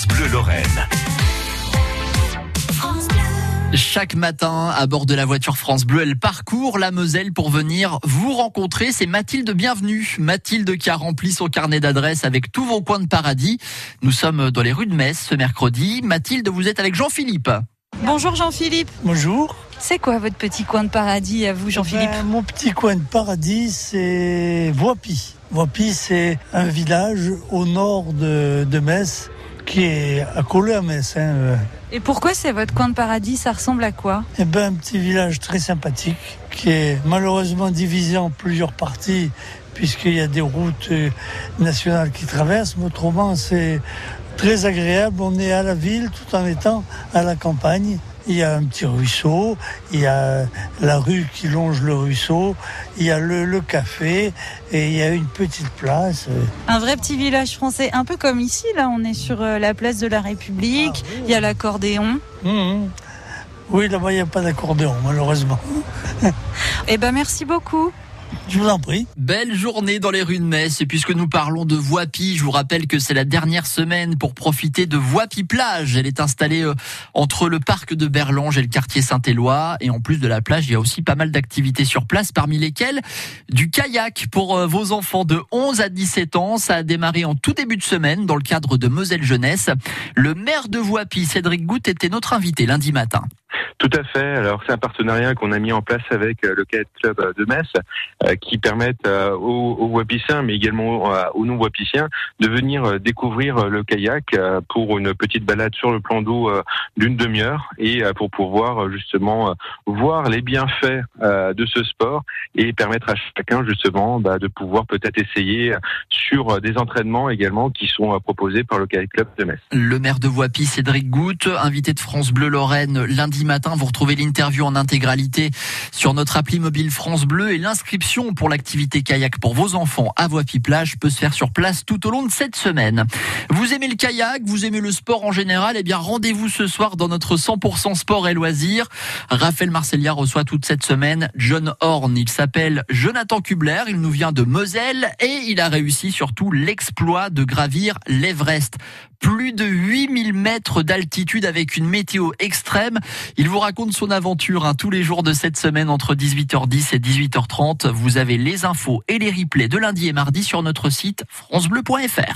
France Bleu Lorraine. Chaque matin, à bord de la voiture France Bleu, elle parcourt la Moselle pour venir vous rencontrer. C'est Mathilde Bienvenue. Mathilde qui a rempli son carnet d'adresses avec tous vos coins de paradis. Nous sommes dans les rues de Metz ce mercredi. Mathilde, vous êtes avec Jean-Philippe. Bonjour Jean-Philippe. Bonjour. C'est quoi votre petit coin de paradis à vous Jean-Philippe Ben, Mon petit coin de paradis, c'est Voipy. Voipy, c'est un village au nord de, de Metz qui est accolé à Metz. Hein. euh. Et pourquoi c'est votre coin de paradis? Ça ressemble à quoi? Eh ben, un petit village très sympathique qui est malheureusement divisé en plusieurs parties puisqu'il y a des routes euh, nationales qui traversent. Mais autrement, c'est très agréable. On est à la ville tout en étant à la campagne. Il y a un petit ruisseau, il y a la rue qui longe le ruisseau, il y a le, le café et il y a une petite place. Un vrai petit village français, un peu comme ici, là on est sur euh, la place de la République, Ah oui. il y a l'accordéon. Mhm. Oui, là-bas, il n'y a pas d'accordéon, malheureusement. Eh ben merci beaucoup. Je vous en prie. Belle journée dans les rues de Metz. Et puisque nous parlons de Voipy, je vous rappelle que c'est la dernière semaine pour profiter de Voipy Plage. Elle est installée euh, entre le parc de Berlange et le quartier Saint-Éloi. Et en plus de la plage, il y a aussi pas mal d'activités sur place, parmi lesquelles du kayak pour euh, vos enfants de 11 à 17 ans. Ça a démarré en tout début de semaine dans le cadre de Moselle Jeunesse. Le maire de Voipy, Cédric Goutte, était notre invité lundi matin. Tout à fait. Alors c'est un partenariat qu'on a mis en place avec euh, le Kayak Club euh, de Metz, euh, qui permettent euh, aux, aux Wapiciens, mais également aux non-Wapiciens, de venir découvrir le kayak euh, pour une petite balade sur le plan d'eau d'une demi-heure et pour pouvoir justement voir les bienfaits de ce sport et permettre à chacun justement bah, de pouvoir peut-être essayer sur des entraînements également qui sont proposés par le Kayak Club de Metz. Le maire de Voipy, Cédric Goutte, invité de France Bleu Lorraine lundi matin. Vous retrouvez l'interview en intégralité sur notre appli mobile France Bleu et l'inscription pour l'activité kayak pour vos enfants à Voipy Plage peut se faire sur place tout au long de cette semaine. Vous aimez le kayak, vous aimez le sport en général, eh bien rendez-vous ce soir dans notre 100% sport et loisirs. Raphaël Marcellia reçoit toute cette semaine John Horn. Il s'appelle Jonathan Kubler, il nous vient de Moselle et il a réussi surtout l'exploit de gravir l'Everest plus de 8000 mètres d'altitude avec une météo extrême. Il vous raconte son aventure hein, tous les jours de cette semaine entre 18h10 et 18h30. Vous avez les infos et les replays de lundi et mardi sur notre site francebleu.fr.